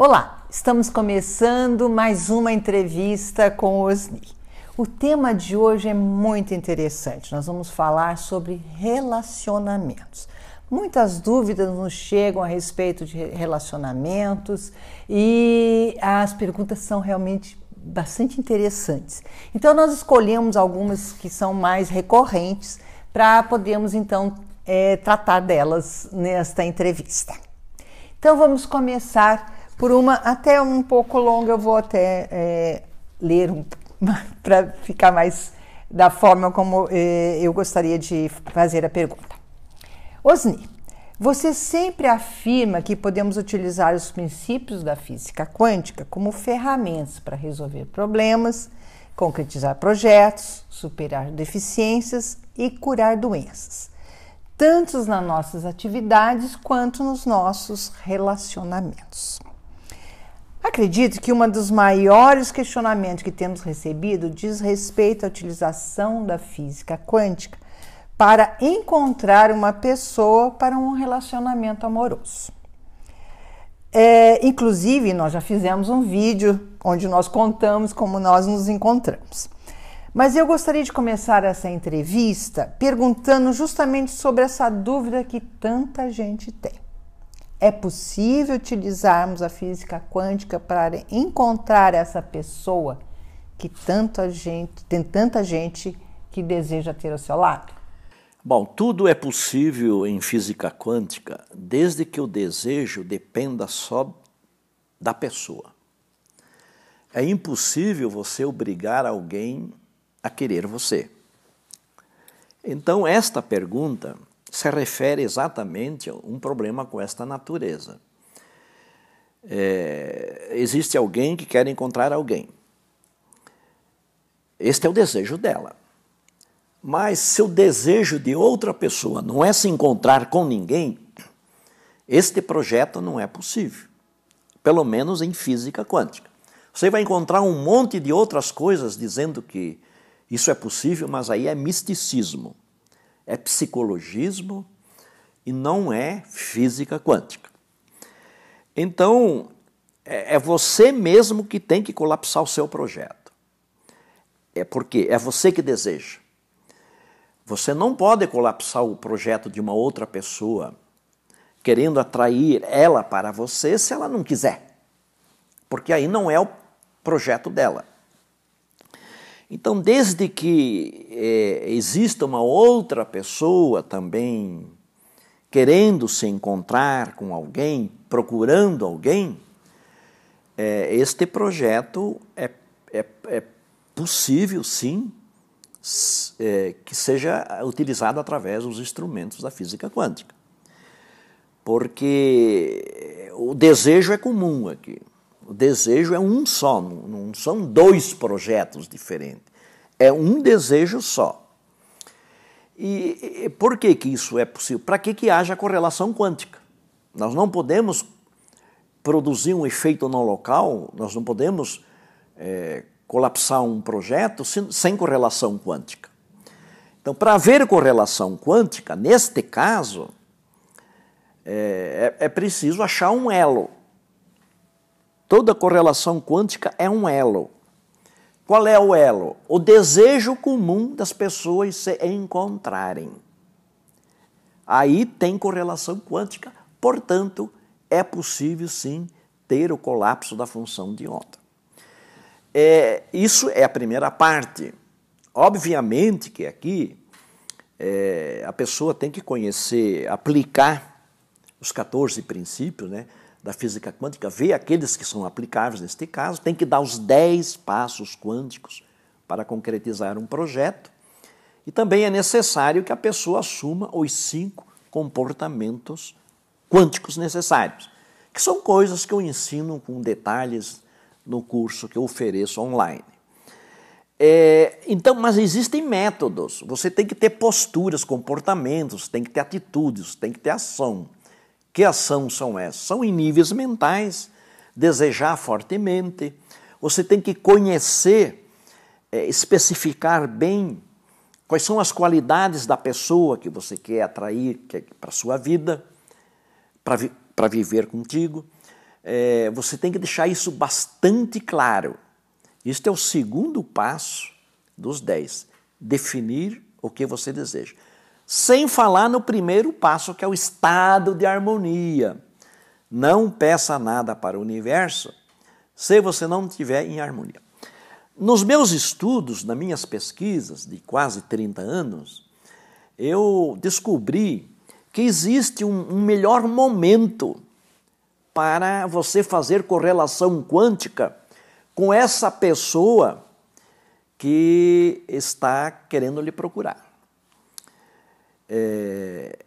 Olá, estamos começando mais uma entrevista com Osni. O tema de hoje é muito interessante. Nós vamos falar sobre relacionamentos. Muitas dúvidas nos chegam a respeito de relacionamentos e as perguntas são realmente bastante interessantes. Então, nós escolhemos algumas que são mais recorrentes para podermos então é, tratar delas nesta entrevista. Então, vamos começar por uma até um pouco longa, eu vou até é, ler um, para ficar mais da forma como é, eu gostaria de fazer a pergunta. Osni, você sempre afirma que podemos utilizar os princípios da física quântica como ferramentas para resolver problemas, concretizar projetos, superar deficiências e curar doenças tanto nas nossas atividades quanto nos nossos relacionamentos. Acredito que um dos maiores questionamentos que temos recebido diz respeito à utilização da física quântica para encontrar uma pessoa para um relacionamento amoroso. É, inclusive, nós já fizemos um vídeo onde nós contamos como nós nos encontramos. Mas eu gostaria de começar essa entrevista perguntando justamente sobre essa dúvida que tanta gente tem. É possível utilizarmos a física quântica para encontrar essa pessoa que tanta gente, tem tanta gente que deseja ter ao seu lado? Bom, tudo é possível em física quântica desde que o desejo dependa só da pessoa. É impossível você obrigar alguém a querer você. Então, esta pergunta se refere exatamente a um problema com esta natureza. É, existe alguém que quer encontrar alguém. Este é o desejo dela. Mas se o desejo de outra pessoa não é se encontrar com ninguém, este projeto não é possível. Pelo menos em física quântica. Você vai encontrar um monte de outras coisas dizendo que isso é possível, mas aí é misticismo, é psicologismo e não é física quântica. Então, é, é você mesmo que tem que colapsar o seu projeto. É porque é você que deseja. Você não pode colapsar o projeto de uma outra pessoa querendo atrair ela para você se ela não quiser. Porque aí não é o projeto dela. Então, desde que é, exista uma outra pessoa também querendo se encontrar com alguém, procurando alguém, é, este projeto é, é, é possível, sim, é, que seja utilizado através dos instrumentos da física quântica. Porque o desejo é comum aqui. O desejo é um só, não são dois projetos diferentes. É um desejo só. E, por que, que isso é possível? Para que, que haja correlação quântica? Nós não podemos produzir um efeito no local, nós não podemos é, colapsar um projeto sem, sem correlação quântica. Então, para haver correlação quântica, neste caso, é, é, é preciso achar um elo. Toda correlação quântica é um elo. Qual é o elo? O desejo comum das pessoas se encontrarem. Aí tem correlação quântica, portanto, é possível sim ter o colapso da função de onda. É, isso é a primeira parte. Obviamente que aqui é, a pessoa tem que conhecer, aplicar os 14 princípios, né? Da física quântica, ver aqueles que são aplicáveis neste caso, tem que dar os 10 passos quânticos para concretizar um projeto. E também é necessário que a pessoa assuma os cinco comportamentos quânticos necessários, que são coisas que eu ensino com detalhes no curso que eu ofereço online. É, então, mas existem métodos. Você tem que ter posturas, comportamentos, tem que ter atitudes, tem que ter ação. Que ação são essas? São em níveis mentais, desejar fortemente. Você tem que conhecer, é, especificar bem quais são as qualidades da pessoa que você quer atrair para a sua vida, para vi viver contigo. é, você tem que deixar isso bastante claro. Este é o segundo passo dos dez: definir o que você deseja. Sem falar no primeiro passo, que é o estado de harmonia. Não peça nada para o universo se você não estiver em harmonia. Nos meus estudos, nas minhas pesquisas de quase 30 anos, eu descobri que existe um, um melhor momento para você fazer correlação quântica com essa pessoa que está querendo lhe procurar. É,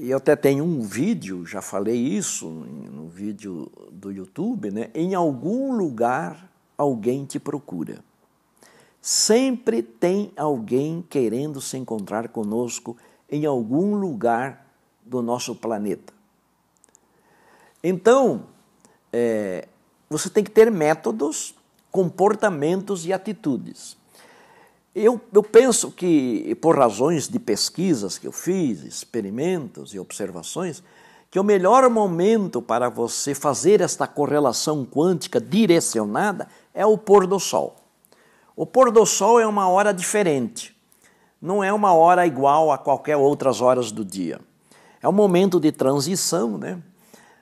eu até tenho um vídeo, já falei isso no vídeo do YouTube, né? Em algum lugar alguém te procura. Sempre tem alguém querendo se encontrar conosco em algum lugar do nosso planeta. Então, é, você tem que ter métodos, comportamentos e atitudes. Eu, eu penso que, por razões de pesquisas que eu fiz, experimentos e observações, que o melhor momento para você fazer esta correlação quântica direcionada é o pôr do sol. O pôr do sol é uma hora diferente, não é uma hora igual a qualquer outras horas do dia. É um momento de transição, né?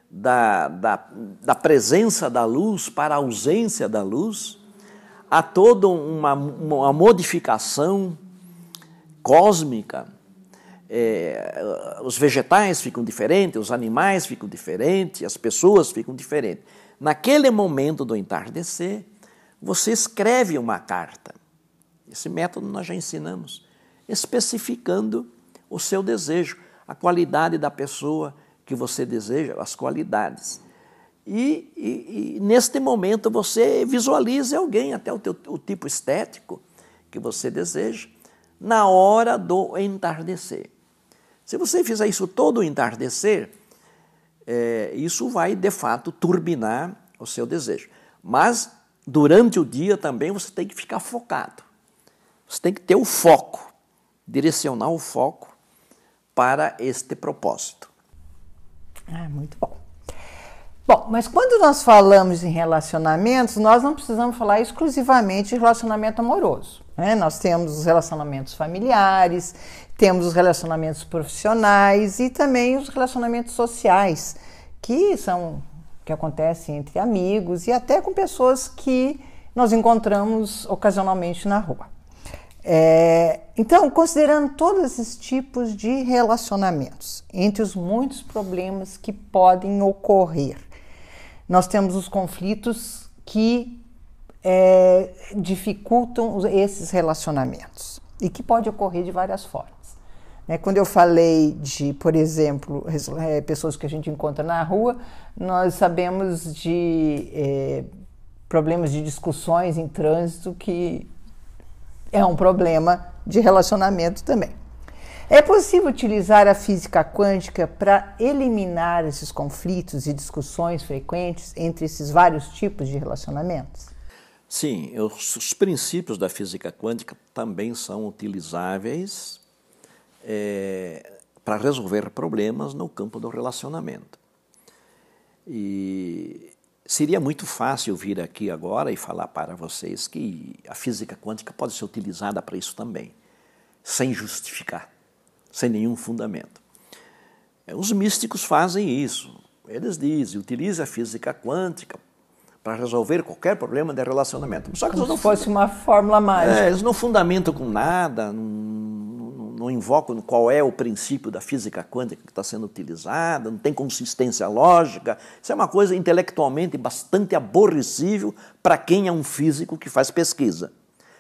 Da, da, da presença da luz para a ausência da luz há toda uma, uma modificação cósmica. É, os vegetais ficam diferentes, os animais ficam diferentes, as pessoas ficam diferentes. Naquele momento do entardecer, você escreve uma carta. Esse método nós já ensinamos, especificando o seu desejo, a qualidade da pessoa que você deseja, as qualidades. E, e, e, neste momento você visualize alguém, até o, teu, o tipo estético que você deseja, na hora do entardecer. Se você fizer isso todo o entardecer, é, isso vai de fato turbinar o seu desejo. Mas durante o dia também você tem que ficar focado. Você tem que ter o foco, direcionar o foco para este propósito. Ah, muito bom. Bom, mas quando nós falamos em relacionamentos, nós não precisamos falar exclusivamente de relacionamento amoroso. Né? Nós temos os relacionamentos familiares, temos os relacionamentos profissionais e também os relacionamentos sociais, que são que acontecem entre amigos e até com pessoas que nós encontramos ocasionalmente na rua. É, então, considerando todos esses tipos de relacionamentos, entre os muitos problemas que podem ocorrer nós temos os conflitos que é, dificultam esses relacionamentos e que pode ocorrer de várias formas. Né? Quando eu falei de, por exemplo, é, pessoas que a gente encontra na rua, nós sabemos de é, problemas de discussões em trânsito que é um problema de relacionamento também. É possível utilizar a física quântica para eliminar esses conflitos e discussões frequentes entre esses vários tipos de relacionamentos? Sim, os, os princípios da física quântica também são utilizáveis é, para resolver problemas no campo do relacionamento. E seria muito fácil vir aqui agora e falar para vocês que a física quântica pode ser utilizada para isso também, sem justificar sem nenhum fundamento. É, os místicos fazem isso. Eles dizem, utilize a física quântica para resolver qualquer problema de relacionamento. Só que Como não se fosse uma fórmula mágica. É, eles não fundamentam com nada, não, não, não invocam qual é o princípio da física quântica que está sendo utilizada, não tem consistência lógica. Isso é uma coisa intelectualmente bastante aborrecível para quem é um físico que faz pesquisa.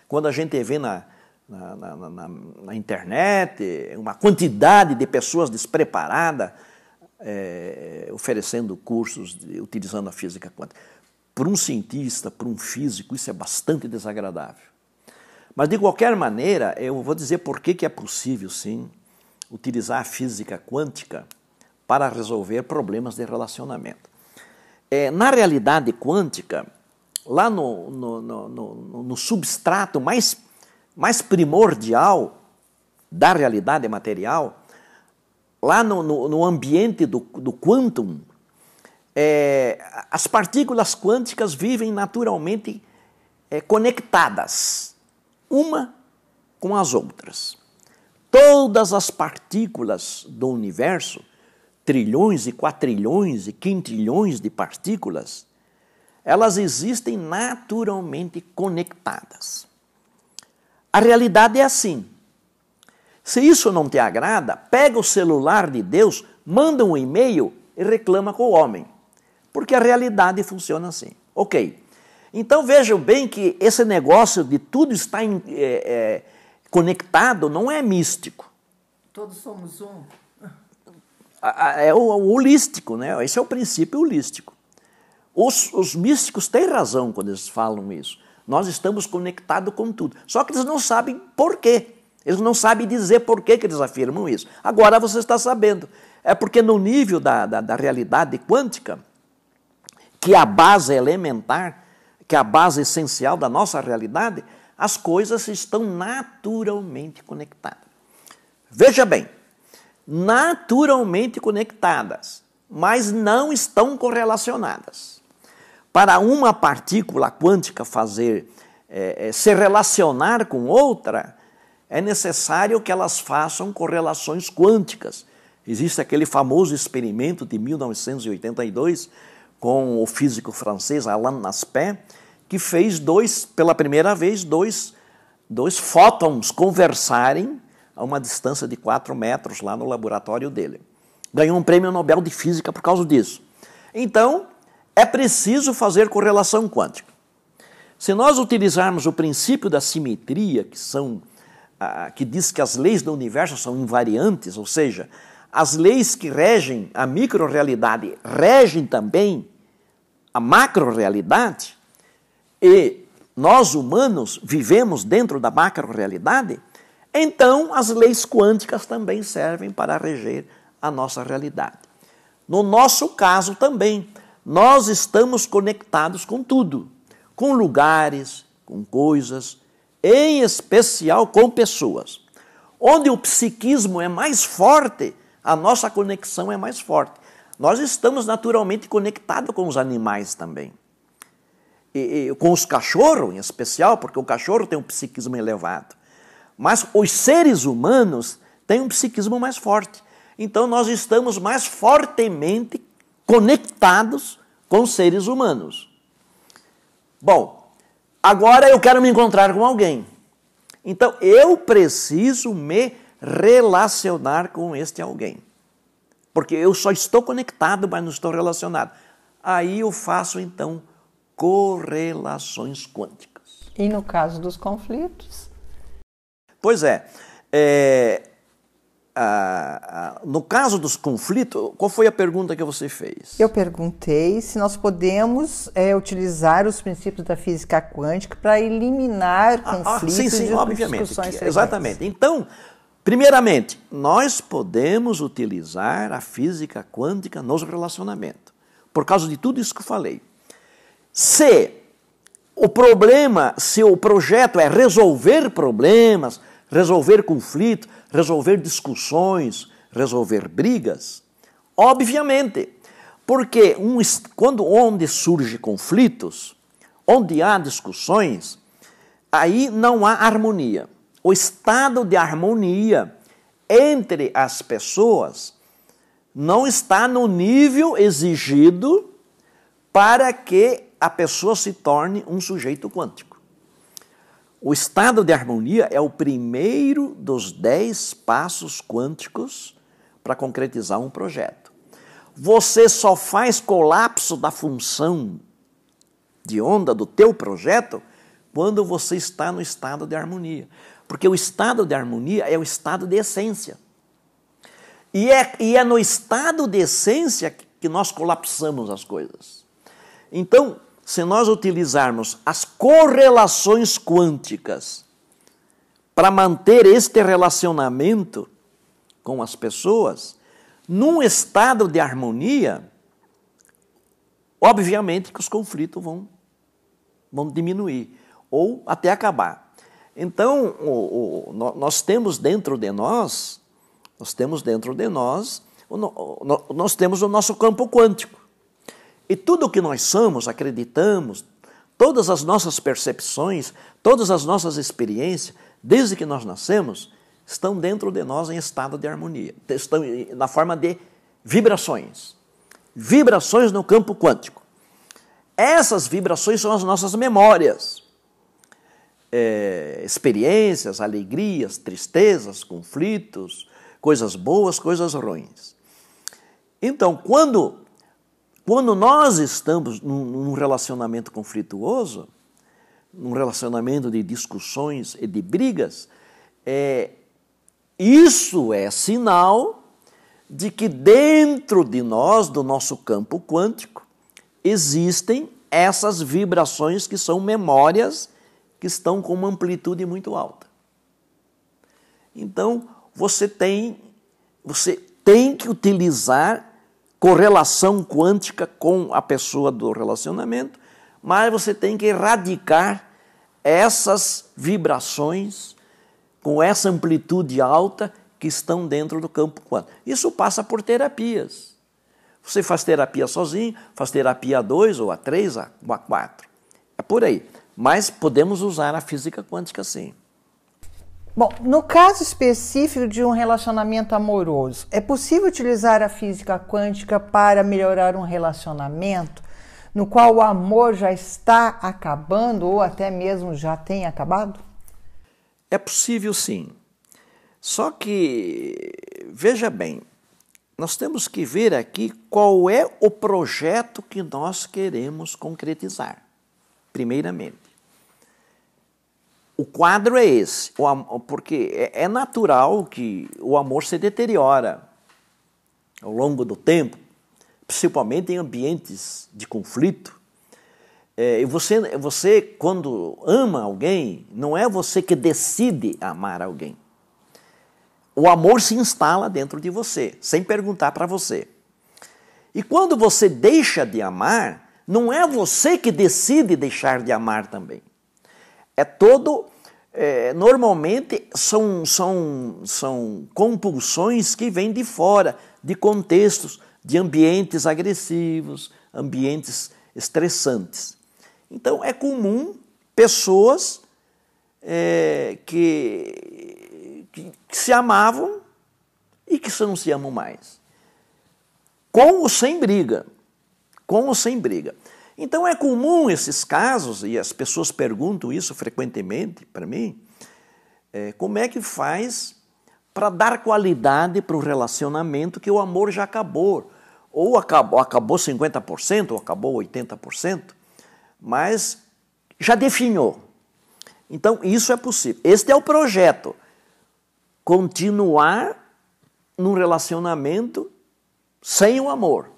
Quando a gente vê na, na, na, na, na internet, uma quantidade de pessoas despreparadas é, oferecendo cursos de, utilizando a física quântica. Para um cientista, para um físico, isso é bastante desagradável. Mas, de qualquer maneira, eu vou dizer por que, que é possível, sim, utilizar a física quântica para resolver problemas de relacionamento. É, na realidade quântica, lá no, no, no, no substrato mais mais primordial da realidade material, lá no, no, no ambiente do, do quantum, é, as partículas quânticas vivem naturalmente é, conectadas, uma com as outras. Todas as partículas do universo, trilhões e quatrilhões e quintilhões de partículas, elas existem naturalmente conectadas. A realidade é assim. Se isso não te agrada, pega o celular de Deus, manda um e-mail e reclama com o homem. Porque a realidade funciona assim. Ok. Então vejam bem que esse negócio de tudo estar em, é, é, conectado não é místico. Todos somos um. É o, o holístico, né? Esse é o princípio holístico. Os, os místicos têm razão quando eles falam isso. Nós estamos conectados com tudo. Só que eles não sabem por quê. Eles não sabem dizer por que, que eles afirmam isso. Agora você está sabendo. É porque no nível da, da, da realidade quântica, que é a base elementar, que é a base essencial da nossa realidade, as coisas estão naturalmente conectadas. Veja bem, naturalmente conectadas, mas não estão correlacionadas. Para uma partícula quântica fazer é, se relacionar com outra, é necessário que elas façam correlações quânticas. Existe aquele famoso experimento de 1982 com o físico francês Alain Aspect, que fez dois, pela primeira vez, dois, dois fótons conversarem a uma distância de 4 metros lá no laboratório dele. Ganhou um prêmio Nobel de Física por causa disso. Então, é preciso fazer correlação quântica. Se nós utilizarmos o princípio da simetria, que, são, ah, que diz que as leis do universo são invariantes, ou seja, as leis que regem a microrealidade regem também a macrorealidade, e nós humanos vivemos dentro da macro-realidade, então as leis quânticas também servem para reger a nossa realidade. No nosso caso também, nós estamos conectados com tudo, com lugares, com coisas, em especial com pessoas. Onde o psiquismo é mais forte, a nossa conexão é mais forte. Nós estamos naturalmente conectados com os animais também e, e, com os cachorros em especial, porque o cachorro tem um psiquismo elevado. Mas os seres humanos têm um psiquismo mais forte. Então nós estamos mais fortemente conectados com seres humanos. Bom, agora eu quero me encontrar com alguém. Então eu preciso me relacionar com este alguém. Porque eu só estou conectado, mas não estou relacionado. Aí eu faço então correlações quânticas. E no caso dos conflitos? Pois é. é no caso dos conflitos, qual foi a pergunta que você fez? Eu perguntei se nós podemos é, utilizar os princípios da física quântica para eliminar conflitos ah, ah, sim, sim, obviamente. Que, exatamente. Então, primeiramente, nós podemos utilizar a física quântica nos relacionamentos, por causa de tudo isso que eu falei. Se o problema, se o projeto é resolver problemas, resolver conflitos, resolver discussões, resolver brigas, obviamente, porque um, quando onde surge conflitos, onde há discussões, aí não há harmonia. O estado de harmonia entre as pessoas não está no nível exigido para que a pessoa se torne um sujeito quântico. O estado de harmonia é o primeiro dos dez passos quânticos para concretizar um projeto. Você só faz colapso da função de onda do teu projeto quando você está no estado de harmonia. Porque o estado de harmonia é o estado de essência. E é, e é no estado de essência que nós colapsamos as coisas. Então, se nós utilizarmos as correlações quânticas para manter este relacionamento com as pessoas num estado de harmonia, obviamente que os conflitos vão, vão diminuir ou até acabar. Então, o, o, nós temos dentro de nós, nós temos dentro de nós, o, nós temos o nosso campo quântico. E tudo o que nós somos, acreditamos, todas as nossas percepções, todas as nossas experiências, desde que nós nascemos, estão dentro de nós em estado de harmonia, estão na forma de vibrações. Vibrações no campo quântico. Essas vibrações são as nossas memórias, é, experiências, alegrias, tristezas, conflitos, coisas boas, coisas ruins. Então, quando, quando nós estamos num, num relacionamento conflituoso, num relacionamento de discussões e de brigas, é, isso é sinal de que dentro de nós, do nosso campo quântico, existem essas vibrações que são memórias que estão com uma amplitude muito alta. Então, você tem, você tem que utilizar correlação quântica com a pessoa do relacionamento, mas você tem que erradicar essas vibrações com essa amplitude alta que estão dentro do campo quântico. Isso passa por terapias. Você faz terapia sozinho, faz terapia a dois, ou a três, ou a quatro. É por aí. Mas podemos usar a física quântica sim. Bom, no caso específico de um relacionamento amoroso, é possível utilizar a física quântica para melhorar um relacionamento no qual o amor já está acabando ou até mesmo já tem acabado? É possível sim. Só que, veja bem, nós temos que ver aqui qual é o projeto que nós queremos concretizar, primeiramente. O quadro é esse, porque é, é natural que o amor se deteriora ao longo do tempo, principalmente em ambientes de conflito. É, você, você, quando ama alguém, não é você que decide amar alguém. O amor se instala dentro de você, sem perguntar para você. E quando você deixa de amar, não é você que decide deixar de amar também. É todo. É, normalmente são, são, são compulsões que vêm de fora, de contextos, de ambientes agressivos, ambientes estressantes. Então é comum pessoas é, que, que, que se amavam e que não se amam mais. Com ou sem briga. Com ou sem briga. Então é comum esses casos, e as pessoas perguntam isso frequentemente para mim, é, como é que faz para dar qualidade para o relacionamento que o amor já acabou. Ou acabou, acabou 50%, ou acabou 80% mas já definhou. Então, isso é possível. Este é o projeto. Continuar num relacionamento sem o amor,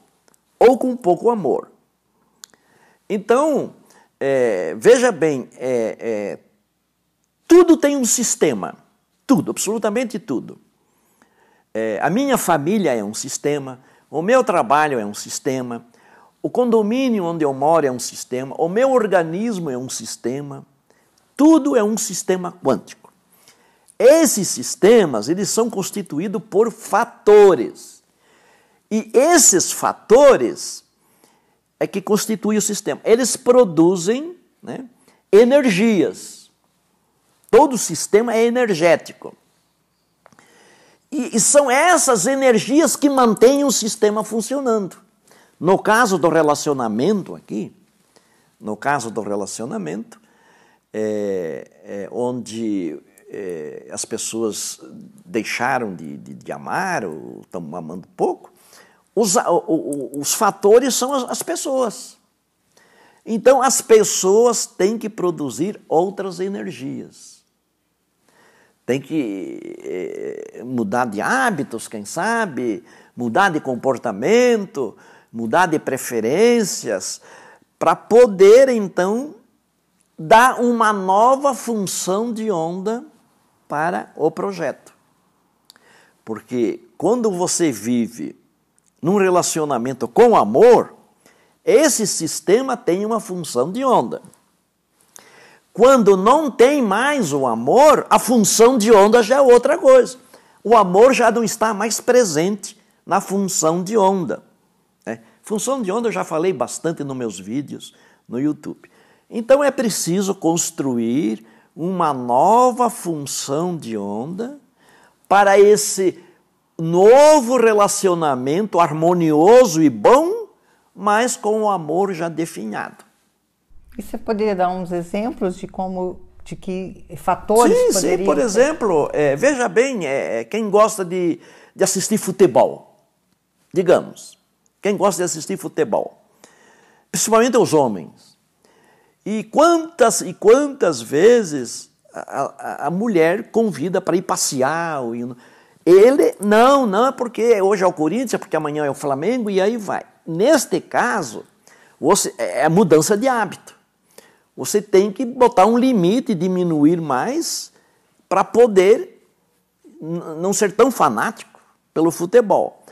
ou com pouco amor. Então, é, veja bem, é, é, tudo tem um sistema. Tudo, absolutamente tudo. É, a minha família é um sistema, o meu trabalho é um sistema, o condomínio onde eu moro é um sistema, o meu organismo é um sistema, tudo é um sistema quântico. Esses sistemas, eles são constituídos por fatores. E esses fatores é que constituem o sistema. Eles produzem né, energias. Todo sistema é energético. E, e são essas energias que mantêm o sistema funcionando. No caso do relacionamento aqui, no caso do relacionamento, é, é, onde é, as pessoas deixaram de, de, de amar ou estão amando pouco, os, os fatores são as, as pessoas. Então, as pessoas têm que produzir outras energias. Tem que é, mudar de hábitos, quem sabe, mudar de comportamento, mudar de preferências, para poder então dar uma nova função de onda para o projeto. Porque quando você vive num relacionamento com amor, esse sistema tem uma função de onda. Quando não tem mais o amor, a função de onda já é outra coisa. O amor já não está mais presente na função de onda. Né? Função de onda eu já falei bastante nos meus vídeos no YouTube. Então é preciso construir uma nova função de onda para esse novo relacionamento harmonioso e bom, mas com o amor já definhado. E você poderia dar uns exemplos de como, de que fatores sim, poderiam... Sim, por exemplo, é, veja bem, é, é, quem gosta de, de assistir futebol, digamos, quem gosta de assistir futebol, principalmente os homens, e quantas e quantas vezes a, a, a mulher convida para ir passear, ele, não, não é porque hoje é o Corinthians, é porque amanhã é o Flamengo, e aí vai. Neste caso, você, é, é mudança de hábito. Você tem que botar um limite, diminuir mais, para poder não ser tão fanático pelo futebol.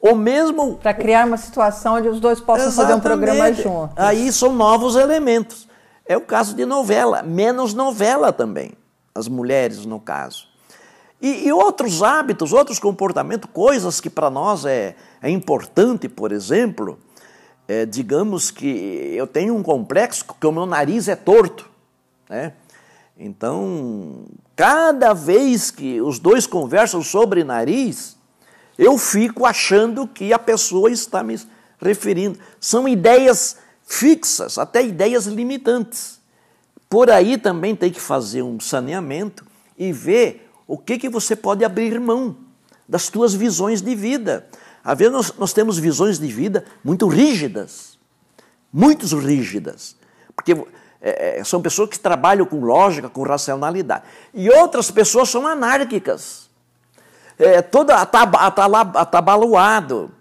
Ou mesmo. Para criar uma situação onde os dois possam Exatamente. fazer um programa juntos. Aí são novos elementos. É o caso de novela, menos novela também, as mulheres no caso. E, e outros hábitos, outros comportamentos, coisas que para nós é, é importante, por exemplo, é, digamos que eu tenho um complexo que o meu nariz é torto. Né? Então, cada vez que os dois conversam sobre nariz, eu fico achando que a pessoa está me referindo. São ideias fixas, até ideias limitantes. Por aí também tem que fazer um saneamento e ver o que, que você pode abrir mão das tuas visões de vida. Às vezes nós, nós temos visões de vida muito rígidas, muito rígidas, porque é, é, são pessoas que trabalham com lógica, com racionalidade. E outras pessoas são anárquicas, é, todo atabaluado.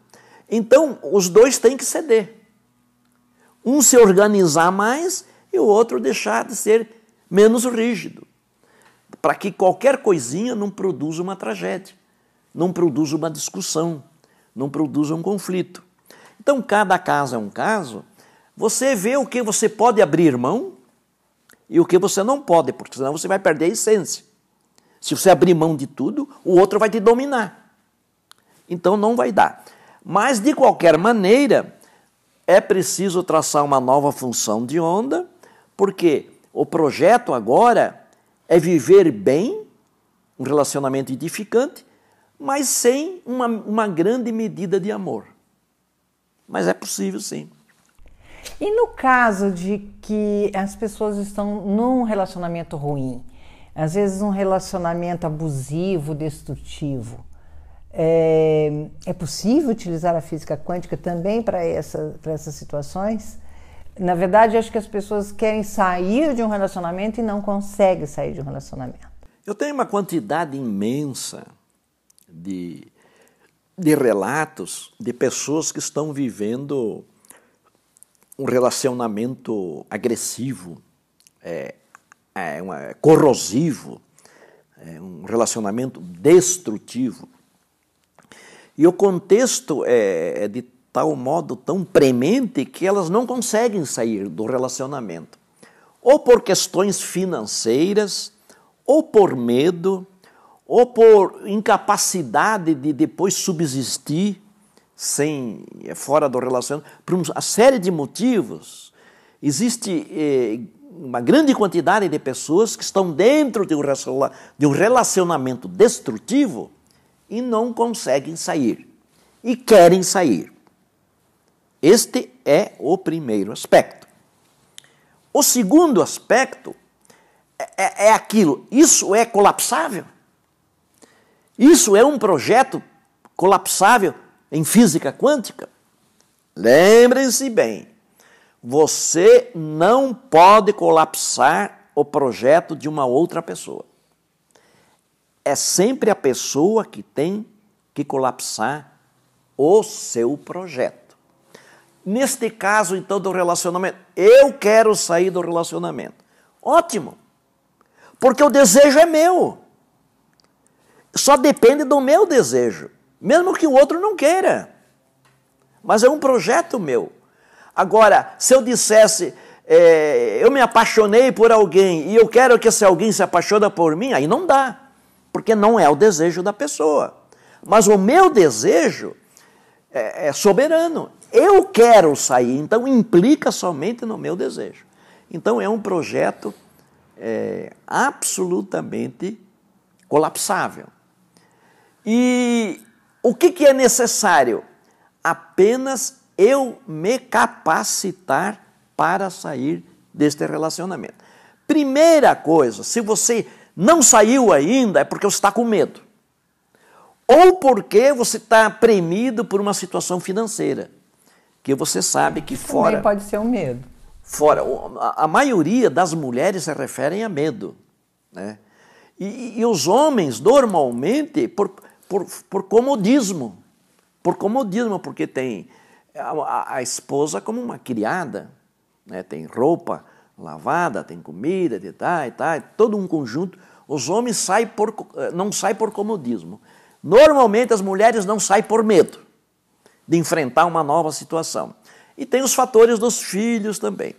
Então, os dois têm que ceder. Um se organizar mais e o outro deixar de ser menos rígido, para que qualquer coisinha não produza uma tragédia, não produza uma discussão, não produza um conflito. Então, cada caso é um caso, você vê o que você pode abrir mão e o que você não pode, porque senão você vai perder a essência. Se você abrir mão de tudo, o outro vai te dominar. Então não vai dar. Mas, de qualquer maneira, é preciso traçar uma nova função de onda, porque o projeto agora é viver bem, um relacionamento edificante, mas sem uma, uma grande medida de amor. Mas é possível sim. E no caso de que as pessoas estão num relacionamento ruim, às vezes um relacionamento abusivo, destrutivo, é, é possível utilizar a física quântica também para essa, essas situações? Na verdade, acho que as pessoas querem sair de um relacionamento e não conseguem sair de um relacionamento. Eu tenho uma quantidade imensa de, de relatos de pessoas que estão vivendo um relacionamento agressivo, é, é uma, corrosivo, é um relacionamento destrutivo. E o contexto é, é de tal modo tão premente que elas não conseguem sair do relacionamento, ou por questões financeiras, ou por medo, ou por incapacidade de depois subsistir sem é, fora do relacionamento, por uma série de motivos. Existe eh, uma grande quantidade de pessoas que estão dentro de um relacionamento destrutivo e não conseguem sair. E querem sair. Este é o primeiro aspecto. O segundo aspecto é, é, é aquilo: isso é colapsável? Isso é um projeto colapsável em física quântica? Lembrem-se bem, você não pode colapsar o projeto de uma outra pessoa. É sempre a pessoa que tem que colapsar o seu projeto. Neste caso, então, do relacionamento, eu quero sair do relacionamento. Ótimo, porque o desejo é meu só depende do meu desejo, mesmo que o outro não queira. Mas é um projeto meu. Agora, se eu dissesse, é, eu me apaixonei por alguém e eu quero que esse alguém se apaixone por mim, aí não dá, porque não é o desejo da pessoa. Mas o meu desejo é, é soberano eu quero sair, então implica somente no meu desejo. Então é um projeto é, absolutamente colapsável. E o que, que é necessário? Apenas eu me capacitar para sair deste relacionamento. Primeira coisa, se você não saiu ainda, é porque você está com medo. Ou porque você está premido por uma situação financeira. Que você sabe que fora. Também pode ser um medo. Fora. A, maioria das mulheres se referem a medo. Né? E, e os homens, normalmente, por, por, por comodismo. Por comodismo, porque tem a, a esposa como uma criada, né? tem roupa lavada, tem comida, de tal e tal, todo um conjunto. Os homens saem por, eh, não saem por comodismo. Normalmente as mulheres não saem por medo de enfrentar uma nova situação. E tem os fatores dos filhos também.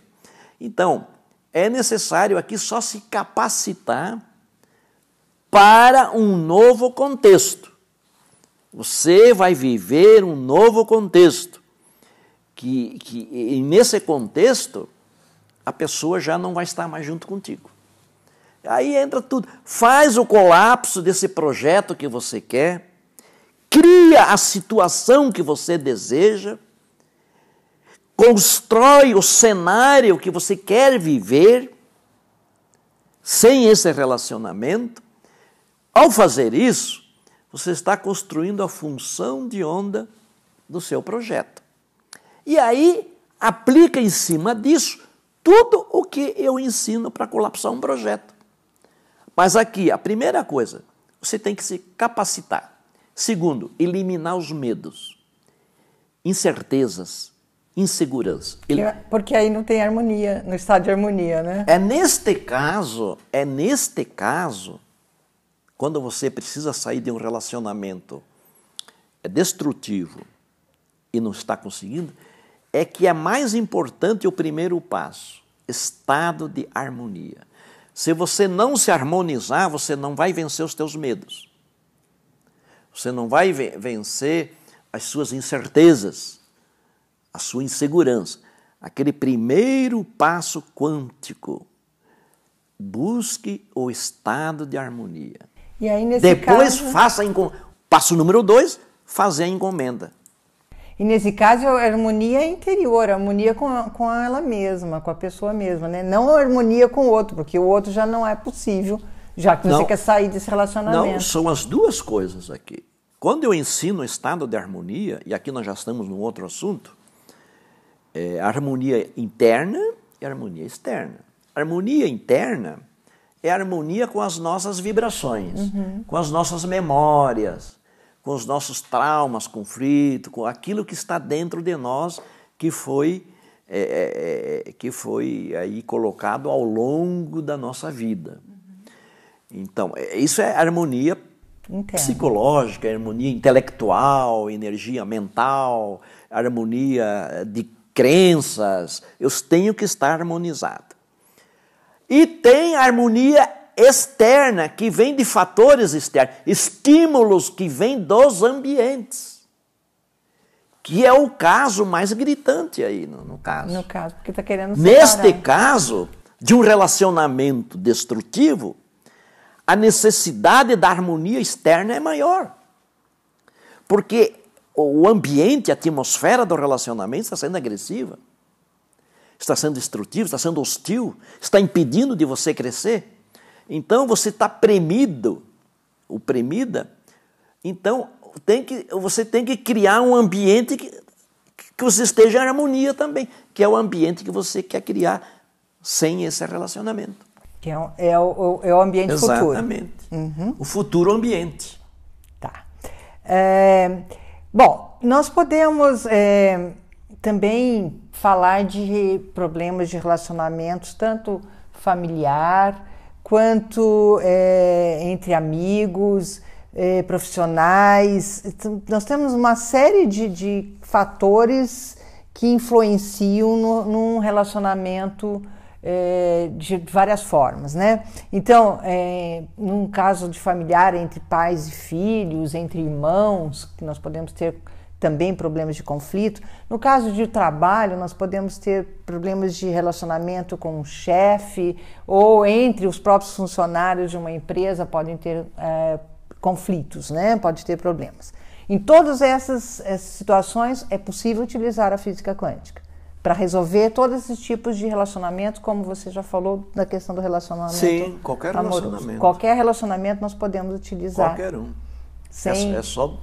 Então, é necessário aqui só se capacitar para um novo contexto. Você vai viver um novo contexto. Que, que e nesse contexto, a pessoa já não vai estar mais junto contigo. Aí entra tudo. Faz o colapso desse projeto que você quer, cria a situação que você deseja, constrói o cenário que você quer viver sem esse relacionamento. Ao fazer isso, você está construindo a função de onda do seu projeto. E aí aplica em cima disso tudo o que eu ensino para colapsar um projeto. Mas aqui, a primeira coisa, você tem que se capacitar. Segundo, eliminar os medos, incertezas, insegurança. Ele... Porque aí não tem harmonia, no estado de harmonia, né? É neste caso, é neste caso, quando você precisa sair de um relacionamento é destrutivo e não está conseguindo, é que é mais importante o primeiro passo, estado de harmonia. Se você não se harmonizar, você não vai vencer os teus medos. Você não vai vencer as suas incertezas, a sua insegurança. Aquele primeiro passo quântico. Busque o estado de harmonia. E aí, nesse Depois caso... faça a encomenda. Passo número dois, fazer a encomenda. E nesse caso, a harmonia é interior, a harmonia com, com ela mesma, com a pessoa mesma, né? Não a harmonia com o outro, porque o outro já não é possível, já que você não, quer sair desse relacionamento. Não, são as duas coisas aqui. Quando eu ensino o estado de harmonia, e aqui nós já estamos num outro assunto, é a harmonia interna e a harmonia externa. A harmonia interna é a harmonia com as nossas vibrações, uhum. com as nossas memórias, com os nossos traumas, conflito, com aquilo que está dentro de nós que foi é, é, é que foi aí colocado ao longo da nossa vida. Então, é, isso é harmonia Entendo. psicológica, harmonia intelectual, energia mental, harmonia de crenças. Eu tenho que estar harmonizado. E tem harmonia externa, que vem de fatores externos, estímulos que vêm dos ambientes. Que é o caso mais gritante aí, no, no caso. No caso, porque está querendo separar. Neste caso, de um relacionamento destrutivo, a necessidade da harmonia externa é maior. Porque o ambiente, a atmosfera do relacionamento está sendo agressiva, está sendo destrutiva, está sendo hostil, está impedindo de você crescer. Então você está premido, o premida, então tem que, você tem que criar um ambiente que, que você esteja em harmonia também, que é o ambiente que você quer criar sem esse relacionamento. Que é, o, é o, é o ambiente Exatamente. futuro. Exatamente. Uhum. O futuro ambiente. Tá. É, bom, nós podemos é, também falar de problemas de relacionamentos, tanto familiar quanto é, entre amigos, é, profissionais. Então, nós temos uma série de, de fatores que influenciam no, num relacionamento é, de várias formas, né? Então, é, num caso de familiar entre pais e filhos, entre irmãos, que nós podemos ter também problemas de conflito. No caso de trabalho, nós podemos ter problemas de relacionamento com o chefe ou entre os próprios funcionários de uma empresa podem ter é, conflitos, né? Pode ter problemas. Em todas essas, essas situações é possível utilizar a física quântica para resolver todos esses tipos de relacionamento, como você já falou da questão do relacionamento. Sim, qualquer amoroso. relacionamento. Qualquer relacionamento nós podemos utilizar. Qualquer um. Sem... É, é só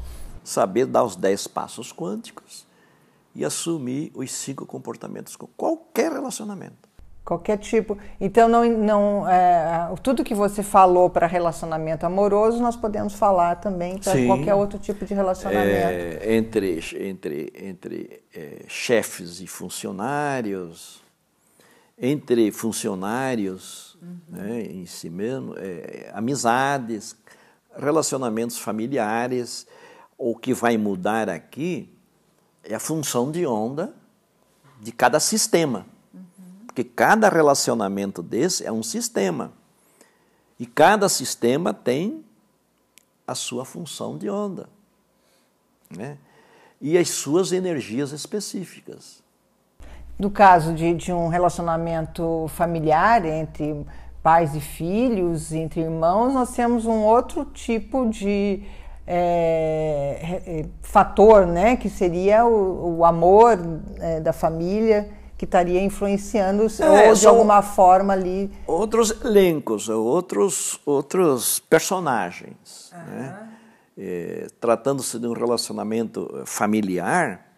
saber dar os dez passos quânticos e assumir os cinco comportamentos com qualquer relacionamento. Qualquer tipo. Então, não, não, é, tudo que você falou para relacionamento amoroso, nós podemos falar também para qualquer outro tipo de relacionamento. É, entre entre, entre é, chefes e funcionários, entre funcionários uhum. né, em si mesmo, é, amizades, relacionamentos familiares. O que vai mudar aqui é a função de onda de cada sistema. Porque cada relacionamento desse é um sistema. E cada sistema tem a sua função de onda. Né? E as suas energias específicas. No caso de, de um relacionamento familiar entre pais e filhos, entre irmãos, nós temos um outro tipo de é, é, fator, né, que seria o, o amor é, da família que estaria influenciando é, ou de alguma forma ali outros elencos, outros outros personagens, uhum. né? É, tratando-se de um relacionamento familiar,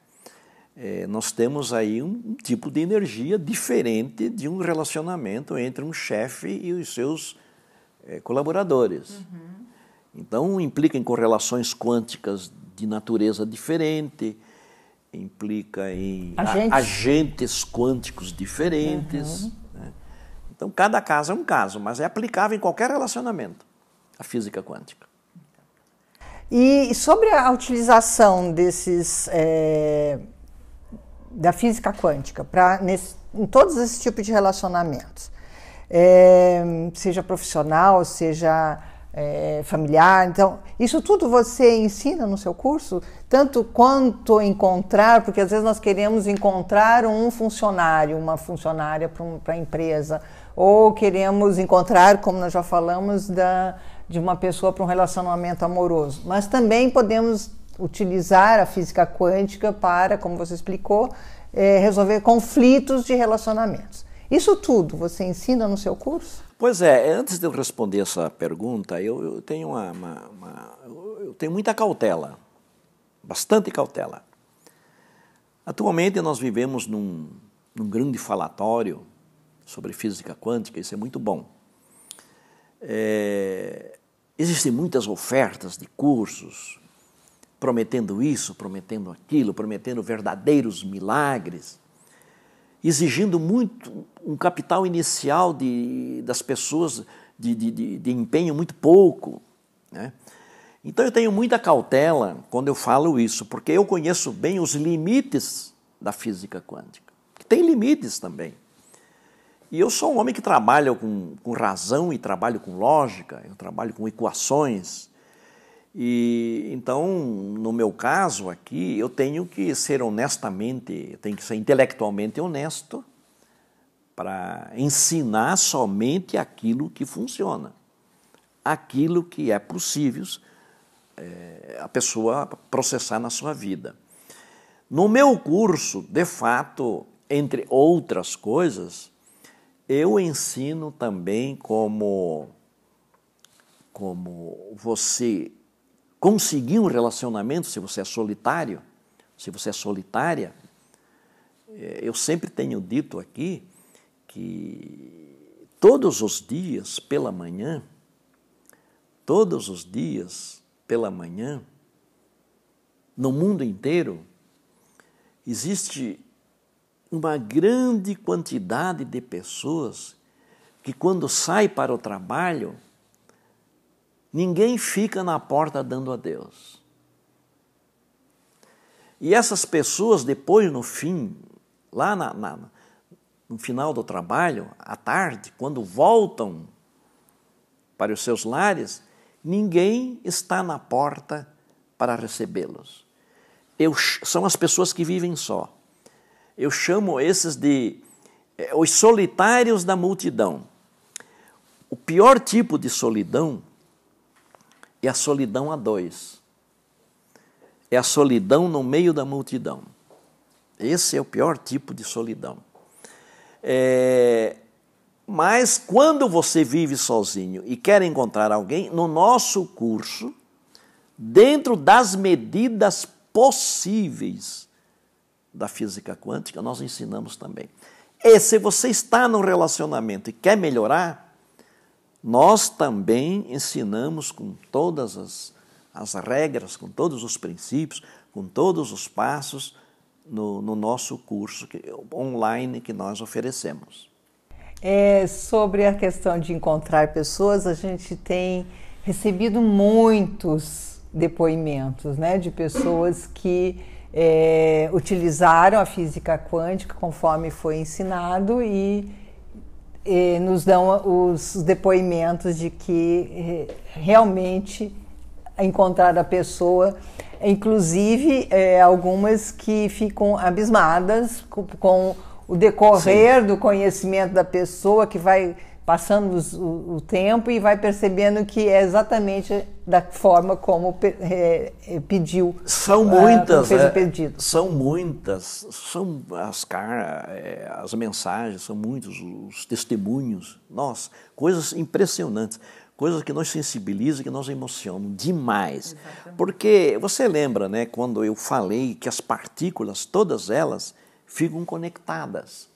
é, nós temos aí um tipo de energia diferente de um relacionamento entre um chefe e os seus é, colaboradores. Uhum. Então, implica em correlações quânticas de natureza diferente, implica em agentes, agentes quânticos diferentes. Uhum. Né? Então, cada caso é um caso, mas é aplicável em qualquer relacionamento, a física quântica. E sobre a utilização desses é, da física quântica para em todos esses tipos de relacionamentos, é, seja profissional, seja é, familiar. Então, isso tudo você ensina no seu curso? Tanto quanto encontrar, porque às vezes nós queremos encontrar um funcionário, uma funcionária para um, a empresa, ou queremos encontrar, como nós já falamos, da, de uma pessoa para um relacionamento amoroso. Mas também podemos utilizar a física quântica para, como você explicou, é, resolver conflitos de relacionamentos. Isso tudo você ensina no seu curso? Pois é, antes de eu responder essa pergunta, eu, eu tenho uma, uma, uma, eu tenho muita cautela, bastante cautela. Atualmente nós vivemos num, num grande falatório sobre física quântica, isso é muito bom. É, existem muitas ofertas de cursos prometendo isso, prometendo aquilo, prometendo verdadeiros milagres exigindo muito um capital inicial de, das pessoas de, de, de empenho muito pouco. Né? Então eu tenho muita cautela quando eu falo isso, porque eu conheço bem os limites da física quântica, que tem limites também. E eu sou um homem que trabalha com, com razão e trabalho com lógica, eu trabalho com equações, e então, no meu caso aqui, eu tenho que ser honestamente, tenho que ser intelectualmente honesto para ensinar somente aquilo que funciona, aquilo que é possível é, a pessoa processar na sua vida. No meu curso, de fato, entre outras coisas, eu ensino também como como você conseguir um relacionamento, se você é solitário, se você é solitária, é, eu sempre tenho dito aqui que todos os dias pela manhã, todos os dias pela manhã, no mundo inteiro, existe uma grande quantidade de pessoas que, quando sai para o trabalho, Ninguém fica na porta dando a Deus. E essas pessoas, depois, no fim, lá na, na, no final do trabalho, à tarde, quando voltam para os seus lares, ninguém está na porta para recebê-los. são as pessoas que vivem só. Eu chamo esses de é, os solitários da multidão. O pior tipo de solidão é a solidão a dois. É a solidão no meio da multidão. Esse é o pior tipo de solidão. É, mas quando você vive sozinho e quer encontrar alguém, no nosso curso, dentro das medidas possíveis da física quântica, nós ensinamos também. E se você está no relacionamento e quer melhorar, nós também ensinamos com todas as, as regras, com todos os princípios, com todos os passos no, no nosso curso que, online que nós oferecemos. É, sobre a questão de encontrar pessoas, a gente tem recebido muitos depoimentos né, de pessoas que é, utilizaram a física quântica conforme foi ensinado e, nos dão os depoimentos de que é, realmente encontrar a pessoa, inclusive é, algumas que ficam abismadas com, com o decorrer Sim. do conhecimento da pessoa que vai passando o, o, tempo e vai percebendo que é exatamente da forma como é, é, pediu. São muitas, fez é, pedido. São muitas, são as, é, as mensagens, são muitos os testemunhos. Nossa, coisas impressionantes, coisas que nos sensibilizam, que nos emocionam demais. Exatamente. Porque você lembra, né, quando eu falei que as partículas, todas elas, ficam conectadas.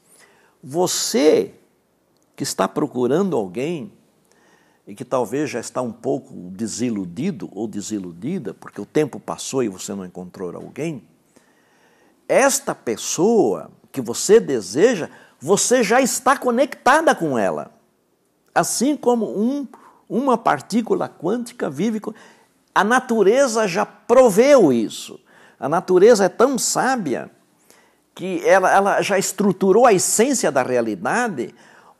Você que está procurando alguém e que talvez já está um pouco desiludido ou desiludida, porque o tempo passou e você não encontrou alguém, esta pessoa que você deseja, você já está conectada com ela. Assim como um, uma partícula quântica vive com. A natureza já proveu isso. A natureza é tão sábia que ela, ela já estruturou a essência da realidade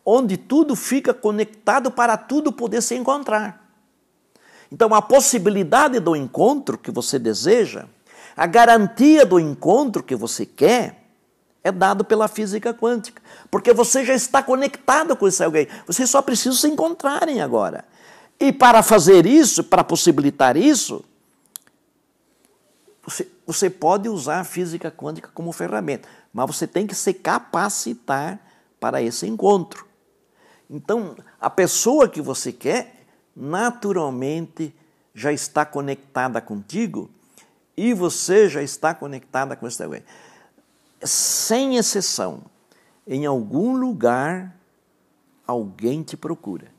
onde tudo fica conectado para tudo poder se encontrar. Então, a possibilidade do encontro que você deseja, a garantia do encontro que você quer, é dado pela física quântica, porque você já está conectado com esse alguém. Vocês só precisam se encontrarem agora. E para fazer isso, para possibilitar isso, você, você pode usar a física quântica como ferramenta, mas você tem que se capacitar para esse encontro. Então, a pessoa que você quer, naturalmente, já está conectada contigo e você já está conectada com esse. Sem exceção, em algum lugar, alguém te procura.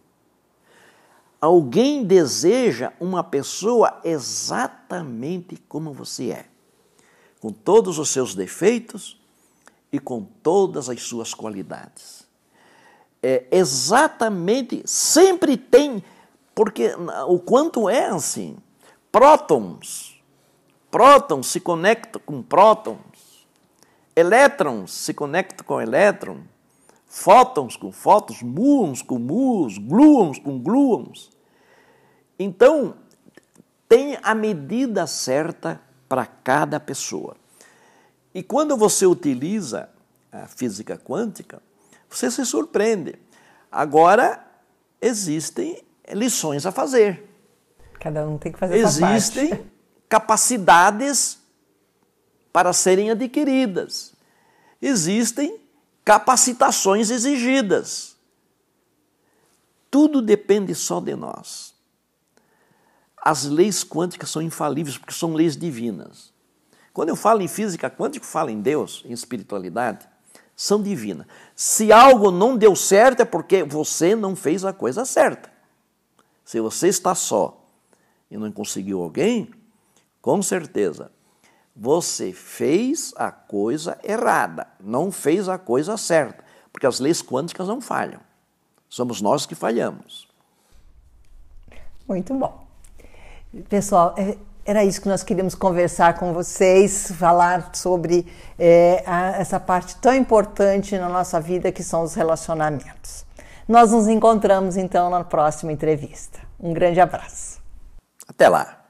Alguém deseja uma pessoa exatamente como você é, com todos os seus defeitos e com todas as suas qualidades é, exatamente, sempre tem, porque o quanto é assim, prótons, prótons se conectam com prótons, elétrons se conectam com elétrons, fótons com fótons, muons com muons, gluons com gluons. Então, tem a medida certa para cada pessoa. E quando você utiliza a física quântica, você se surpreende. Agora, existem lições a fazer. Cada um tem que fazer Existem capacidades para serem adquiridas. Existem capacitações exigidas. Tudo depende só de nós. As leis quânticas são infalíveis porque são leis divinas. Quando eu falo em física quântica, eu falo em Deus, em espiritualidade são divinas. Se algo não deu certo é porque você não fez a coisa certa. Se você está só e não conseguiu alguém, com certeza você fez a coisa errada, não fez a coisa certa, porque as leis quânticas não falham. Somos nós que falhamos. Muito bom. Pessoal, é, era isso que nós queríamos conversar com vocês, falar sobre é, a, essa parte tão importante na nossa vida que são os relacionamentos. Nós nos encontramos então na próxima entrevista. Um grande abraço. Até lá.